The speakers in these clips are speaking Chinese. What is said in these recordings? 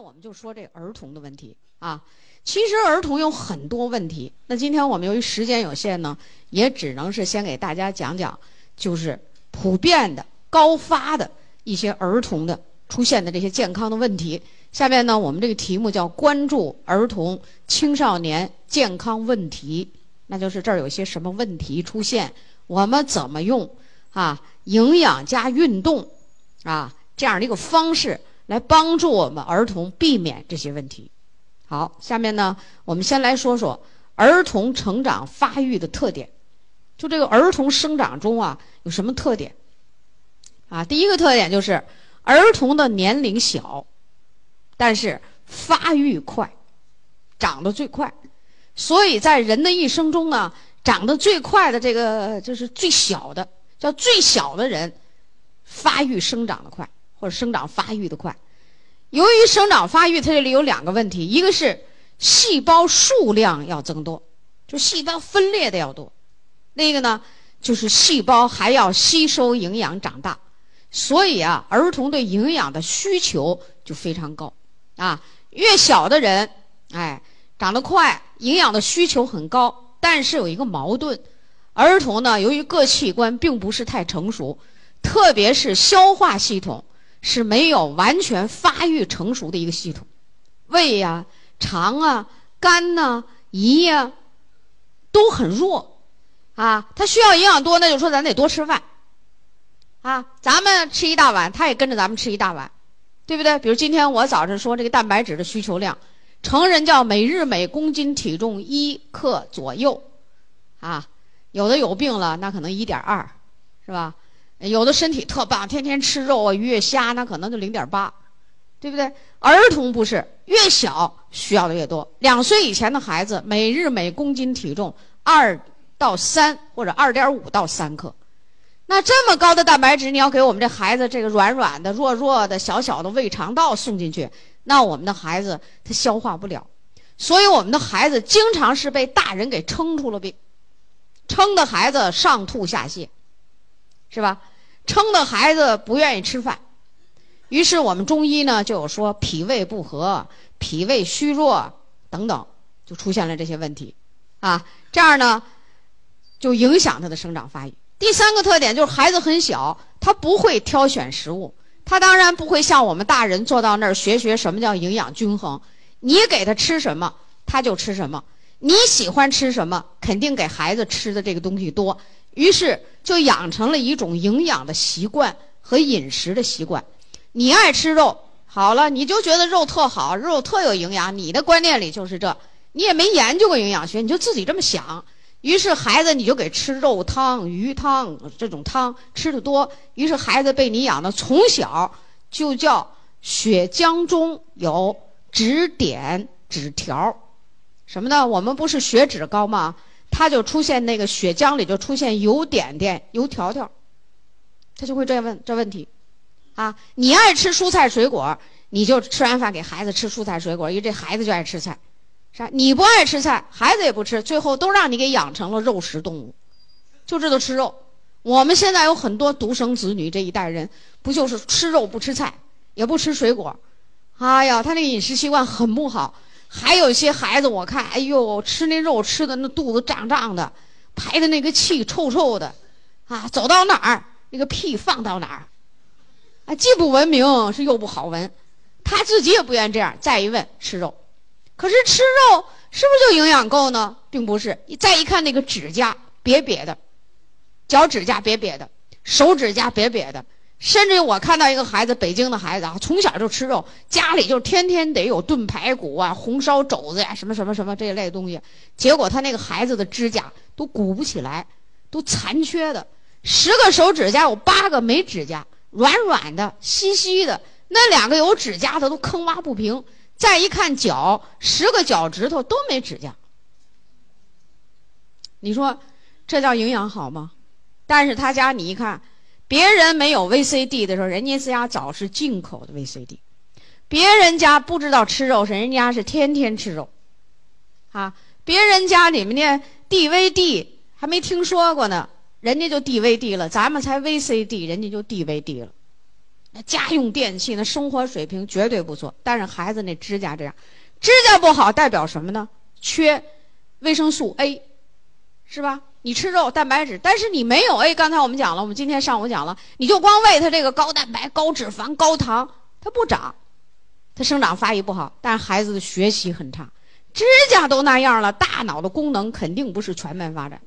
我们就说这儿童的问题啊。其实儿童有很多问题，那今天我们由于时间有限呢，也只能是先给大家讲讲，就是普遍的、高发的一些儿童的出现的这些健康的问题。下面呢，我们这个题目叫关注儿童青少年健康问题，那就是这儿有些什么问题出现，我们怎么用啊营养加运动啊这样的一个方式来帮助我们儿童避免这些问题。好，下面呢，我们先来说说儿童成长发育的特点。就这个儿童生长中啊，有什么特点？啊，第一个特点就是儿童的年龄小，但是发育快，长得最快。所以在人的一生中呢，长得最快的这个就是最小的，叫最小的人，发育生长的快，或者生长发育的快。由于生长发育，它这里有两个问题，一个是细胞数量要增多，就细胞分裂的要多；另一个呢，就是细胞还要吸收营养长大。所以啊，儿童对营养的需求就非常高啊。越小的人，哎，长得快，营养的需求很高，但是有一个矛盾：儿童呢，由于各器官并不是太成熟，特别是消化系统。是没有完全发育成熟的一个系统，胃呀、肠啊、肝呐、胰呀，都很弱，啊，它需要营养多，那就说咱得多吃饭，啊，咱们吃一大碗，它也跟着咱们吃一大碗，对不对？比如今天我早上说这个蛋白质的需求量，成人叫每日每公斤体重一克左右，啊，有的有病了，那可能一点二，是吧？有的身体特棒，天天吃肉啊、鱼、虾，那可能就零点八，对不对？儿童不是，越小需要的越多。两岁以前的孩子，每日每公斤体重二到三或者二点五到三克，那这么高的蛋白质，你要给我们这孩子这个软软的、弱弱的、小小的胃肠道送进去，那我们的孩子他消化不了，所以我们的孩子经常是被大人给撑出了病，撑的孩子上吐下泻，是吧？撑的孩子不愿意吃饭，于是我们中医呢就有说脾胃不和、脾胃虚弱等等，就出现了这些问题，啊，这样呢就影响他的生长发育。第三个特点就是孩子很小，他不会挑选食物，他当然不会像我们大人坐到那儿学学什么叫营养均衡。你给他吃什么，他就吃什么；你喜欢吃什么，肯定给孩子吃的这个东西多。于是就养成了一种营养的习惯和饮食的习惯。你爱吃肉，好了，你就觉得肉特好，肉特有营养。你的观念里就是这，你也没研究过营养学，你就自己这么想。于是孩子你就给吃肉汤、鱼汤这种汤吃的多，于是孩子被你养的从小就叫血浆中有脂点脂条，什么呢？我们不是血脂高吗？他就出现那个血浆里就出现油点点、油条条，他就会这样问这问题，啊，你爱吃蔬菜水果，你就吃完饭给孩子吃蔬菜水果，因为这孩子就爱吃菜，是吧？你不爱吃菜，孩子也不吃，最后都让你给养成了肉食动物，就知道吃肉。我们现在有很多独生子女这一代人，不就是吃肉不吃菜，也不吃水果，哎呀，他那个饮食习惯很不好。还有一些孩子，我看，哎呦，吃那肉吃的那肚子胀胀的，排的那个气臭臭的，啊，走到哪儿那个屁放到哪儿，啊，既不文明是又不好闻，他自己也不愿这样。再一问吃肉，可是吃肉是不是就营养够呢？并不是。再一看那个指甲瘪瘪的，脚指甲瘪瘪的，手指甲瘪瘪的。甚至我看到一个孩子，北京的孩子啊，从小就吃肉，家里就天天得有炖排骨啊、红烧肘子呀，什么什么什么这一类东西。结果他那个孩子的指甲都鼓不起来，都残缺的，十个手指甲有八个没指甲，软软的、稀稀的。那两个有指甲的都坑洼不平。再一看脚，十个脚趾头都没指甲。你说这叫营养好吗？但是他家你一看。别人没有 VCD 的时候，人家家早是进口的 VCD。别人家不知道吃肉，是人家是天天吃肉，啊，别人家里面的 DVD 还没听说过呢，人家就 DVD 了，咱们才 VCD，人家就 DVD 了，那家用电器那生活水平绝对不错，但是孩子那指甲这样，指甲不好代表什么呢？缺维生素 A，是吧？你吃肉蛋白质，但是你没有哎。刚才我们讲了，我们今天上午讲了，你就光喂它这个高蛋白、高脂肪、高糖，它不长，它生长发育不好，但是孩子的学习很差，指甲都那样了，大脑的功能肯定不是全面发展。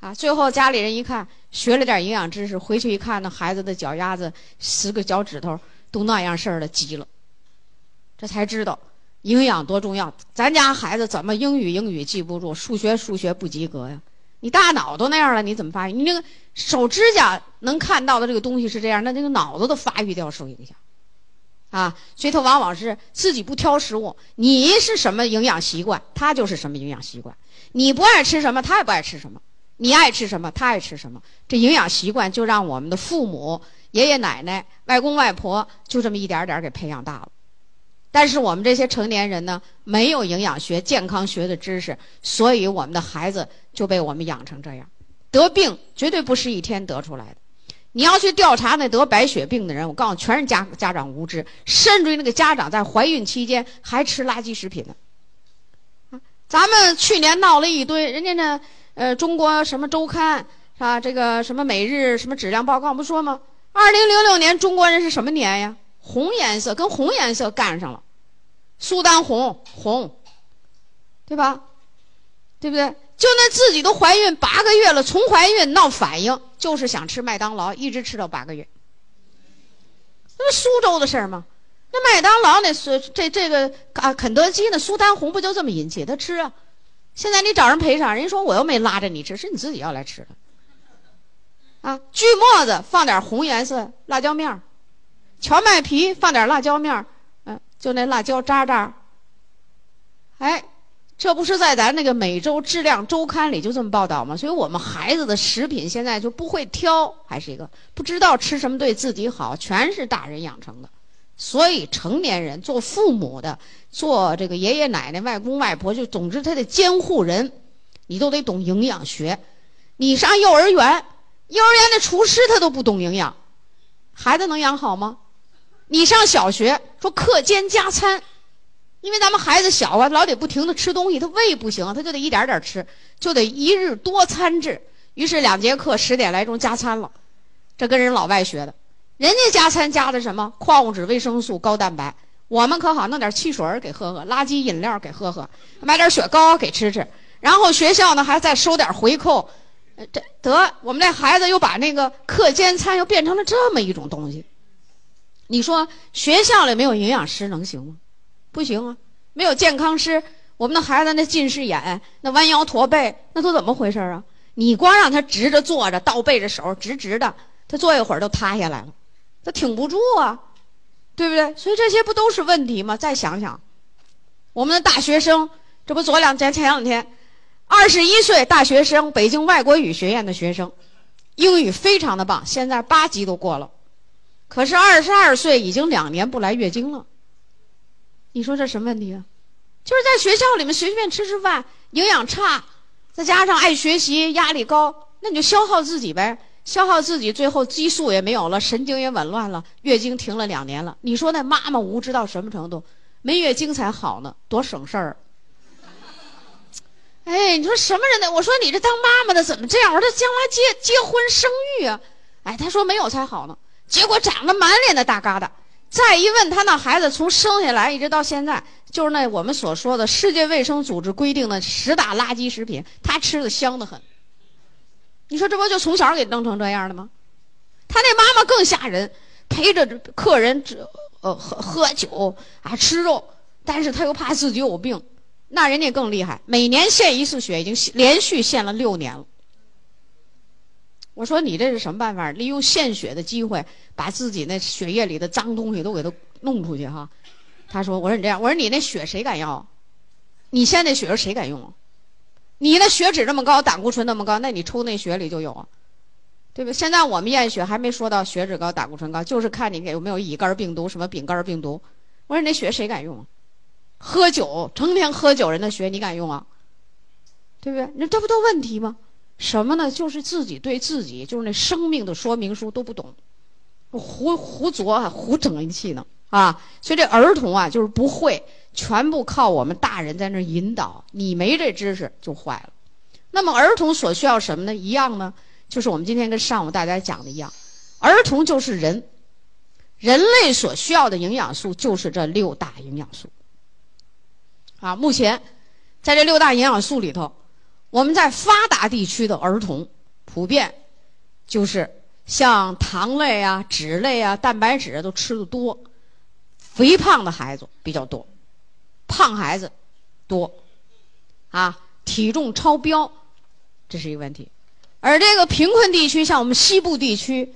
啊，最后家里人一看，学了点营养知识，回去一看，那孩子的脚丫子十个脚趾头都那样事儿了，急了，这才知道。营养多重要！咱家孩子怎么英语英语记不住，数学数学不及格呀？你大脑都那样了，你怎么发育？你那个手指甲能看到的这个东西是这样，那这个脑子的发育都要受影响，啊！所以他往往是自己不挑食物。你是什么营养习惯，他就是什么营养习惯。你不爱吃什么，他也不爱吃什么；你爱吃什么，他爱吃什么。这营养习惯就让我们的父母、爷爷奶奶、外公外婆就这么一点点给培养大了。但是我们这些成年人呢，没有营养学、健康学的知识，所以我们的孩子就被我们养成这样，得病绝对不是一天得出来的。你要去调查那得白血病的人，我告诉你，全是家家长无知，甚至于那个家长在怀孕期间还吃垃圾食品呢。啊，咱们去年闹了一堆，人家那呃中国什么周刊是吧？这个什么每日什么质量报告不说吗？二零零六年中国人是什么年呀？红颜色跟红颜色干上了。苏丹红红，对吧？对不对？就那自己都怀孕八个月了，从怀孕闹反应，就是想吃麦当劳，一直吃到八个月。那不苏州的事儿吗？那麦当劳那是这这个啊，肯德基那苏丹红不就这么引起他吃啊？现在你找人赔偿，人家说我又没拉着你吃，是你自己要来吃的。啊，锯末子放点红颜色辣椒面儿，荞麦皮放点辣椒面儿。就那辣椒渣渣，哎，这不是在咱那个每周质量周刊里就这么报道吗？所以我们孩子的食品现在就不会挑，还是一个不知道吃什么对自己好，全是大人养成的。所以成年人做父母的，做这个爷爷奶奶、外公外婆，就总之他的监护人，你都得懂营养学。你上幼儿园，幼儿园的厨师他都不懂营养，孩子能养好吗？你上小学说课间加餐，因为咱们孩子小啊，老得不停的吃东西，他胃不行，他就得一点点吃，就得一日多餐制。于是两节课十点来钟加餐了，这跟人老外学的，人家加餐加的什么矿物质、维生素、高蛋白，我们可好弄点汽水给喝喝，垃圾饮料给喝喝，买点雪糕给吃吃，然后学校呢还再收点回扣，这得我们这孩子又把那个课间餐又变成了这么一种东西。你说学校里没有营养师能行吗？不行啊！没有健康师，我们的孩子那近视眼、那弯腰驼背，那都怎么回事啊？你光让他直着坐着，倒背着手，直直的，他坐一会儿都塌下来了，他挺不住啊，对不对？所以这些不都是问题吗？再想想，我们的大学生，这不昨两前前两天，二十一岁大学生，北京外国语学院的学生，英语非常的棒，现在八级都过了。可是二十二岁已经两年不来月经了，你说这什么问题啊？就是在学校里面随便吃吃饭，营养差，再加上爱学习，压力高，那你就消耗自己呗，消耗自己，最后激素也没有了，神经也紊乱了，月经停了两年了。你说那妈妈无知到什么程度？没月经才好呢，多省事儿。哎，你说什么人呢？我说你这当妈妈的怎么这样？我说将来结结婚生育啊？哎，他说没有才好呢。结果长得满脸的大疙瘩，再一问他那孩子从生下来一直到现在，就是那我们所说的世界卫生组织规定的十大垃圾食品，他吃的香的很。你说这不就从小给弄成这样的吗？他那妈妈更吓人，陪着客人这呃喝喝酒啊吃肉，但是他又怕自己有病，那人家更厉害，每年献一次血，已经连续献了六年了。我说你这是什么办法？利用献血的机会，把自己那血液里的脏东西都给它弄出去哈。他说：“我说你这样，我说你那血谁敢要？你献那血谁敢用？你那血脂那么高，胆固醇那么高，那你抽那血里就有啊，对不？现在我们验血还没说到血脂高、胆固醇高，就是看你有没有乙肝病毒、什么丙肝病毒。我说你那血谁敢用？喝酒成天喝酒人的血你敢用啊？对不对？那这不都问题吗？”什么呢？就是自己对自己，就是那生命的说明书都不懂，胡胡琢胡整一气呢啊！所以这儿童啊，就是不会，全部靠我们大人在那引导，你没这知识就坏了。那么儿童所需要什么呢？一样呢，就是我们今天跟上午大家讲的一样，儿童就是人，人类所需要的营养素就是这六大营养素。啊，目前在这六大营养素里头，我们在发达地区的儿童普遍就是像糖类啊、脂类啊、蛋白质都吃的多，肥胖的孩子比较多，胖孩子多，啊，体重超标，这是一个问题。而这个贫困地区，像我们西部地区，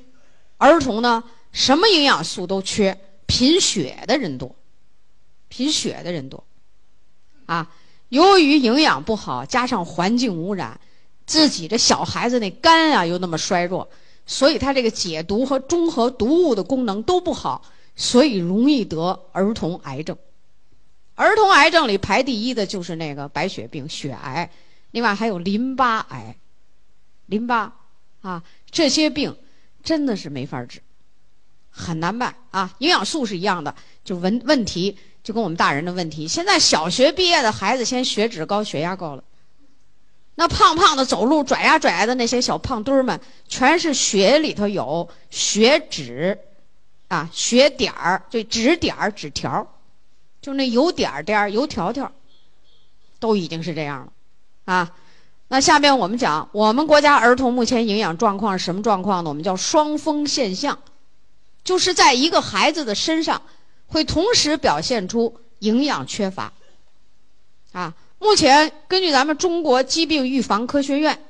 儿童呢，什么营养素都缺，贫血的人多，贫血的人多。啊，由于营养不好，加上环境污染，自己的小孩子那肝啊又那么衰弱，所以他这个解毒和中和毒物的功能都不好，所以容易得儿童癌症。儿童癌症里排第一的就是那个白血病、血癌，另外还有淋巴癌、淋巴啊这些病真的是没法治，很难办啊。营养素是一样的，就问问题。就跟我们大人的问题，现在小学毕业的孩子先血脂高、血压高了，那胖胖的走路拽呀拽呀的那些小胖墩儿们，全是血里头有血脂，啊，血点儿就脂点儿、脂条，就那油点儿点儿、油条条，都已经是这样了，啊，那下面我们讲，我们国家儿童目前营养状况是什么状况呢？我们叫双峰现象，就是在一个孩子的身上。会同时表现出营养缺乏，啊，目前根据咱们中国疾病预防科学院，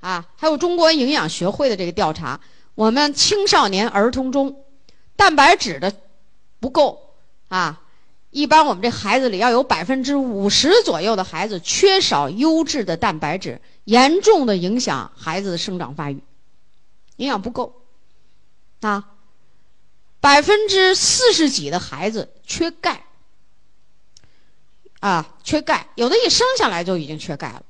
啊，还有中国营养学会的这个调查，我们青少年儿童中，蛋白质的不够，啊，一般我们这孩子里要有百分之五十左右的孩子缺少优质的蛋白质，严重的影响孩子的生长发育，营养不够，啊。百分之四十几的孩子缺钙，啊，缺钙，有的一生下来就已经缺钙了，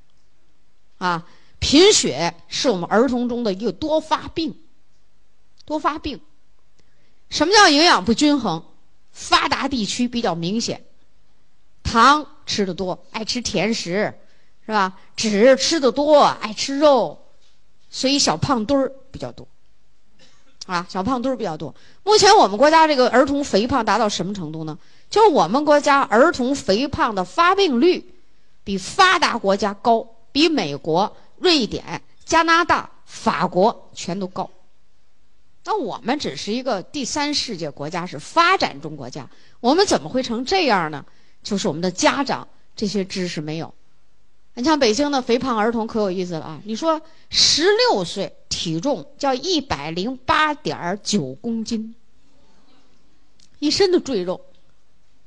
啊，贫血是我们儿童中的一个多发病，多发病。什么叫营养不均衡？发达地区比较明显，糖吃的多，爱吃甜食，是吧？脂吃的多，爱吃肉，所以小胖墩儿比较多。啊，小胖墩儿比较多。目前我们国家这个儿童肥胖达到什么程度呢？就是我们国家儿童肥胖的发病率比发达国家高，比美国、瑞典、加拿大、法国全都高。那我们只是一个第三世界国家，是发展中国家，我们怎么会成这样呢？就是我们的家长这些知识没有。你像北京的肥胖儿童可有意思了啊！你说十六岁体重叫一百零八点九公斤，一身的赘肉，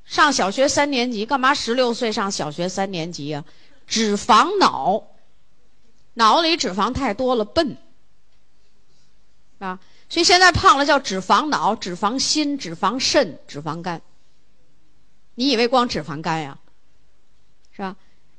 上小学三年级干嘛？十六岁上小学三年级啊？脂肪脑，脑里脂肪太多了，笨啊！所以现在胖了叫脂肪脑、脂肪心、脂肪肾、脂肪肝。你以为光脂肪肝呀？是吧？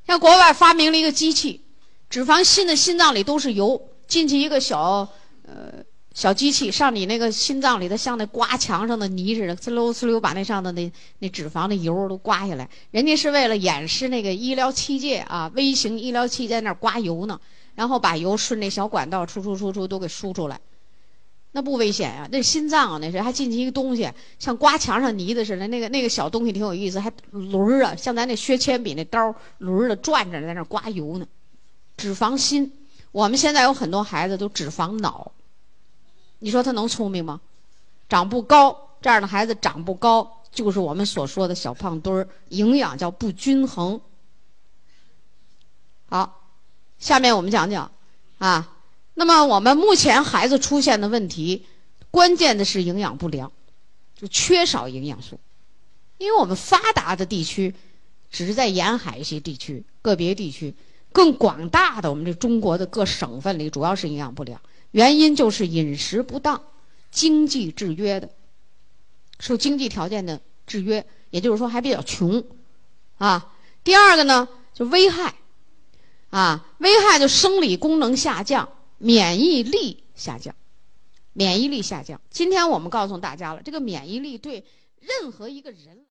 像国外发明了一个机器，脂肪心的心脏里都是油，进去一个小呃小机器，上你那个心脏里头，像那刮墙上的泥似的，呲溜呲溜把那上的那那脂肪的油都刮下来。人家是为了演示那个医疗器械啊，微型医疗器在那刮油呢，然后把油顺那小管道出出出出都给输出来。那不危险呀？那心脏啊，那是还进去一个东西，像刮墙上泥子似的。那个那个小东西挺有意思，还轮儿啊，像咱那削铅笔那刀轮儿的转着，在那刮油呢。脂肪心，我们现在有很多孩子都脂肪脑，你说他能聪明吗？长不高，这样的孩子长不高，就是我们所说的小胖墩儿，营养叫不均衡。好，下面我们讲讲啊。那么我们目前孩子出现的问题，关键的是营养不良，就缺少营养素。因为我们发达的地区，只是在沿海一些地区、个别地区，更广大的我们这中国的各省份里，主要是营养不良。原因就是饮食不当，经济制约的，受经济条件的制约，也就是说还比较穷，啊。第二个呢，就危害，啊，危害就生理功能下降。免疫力下降，免疫力下降。今天我们告诉大家了，这个免疫力对任何一个人。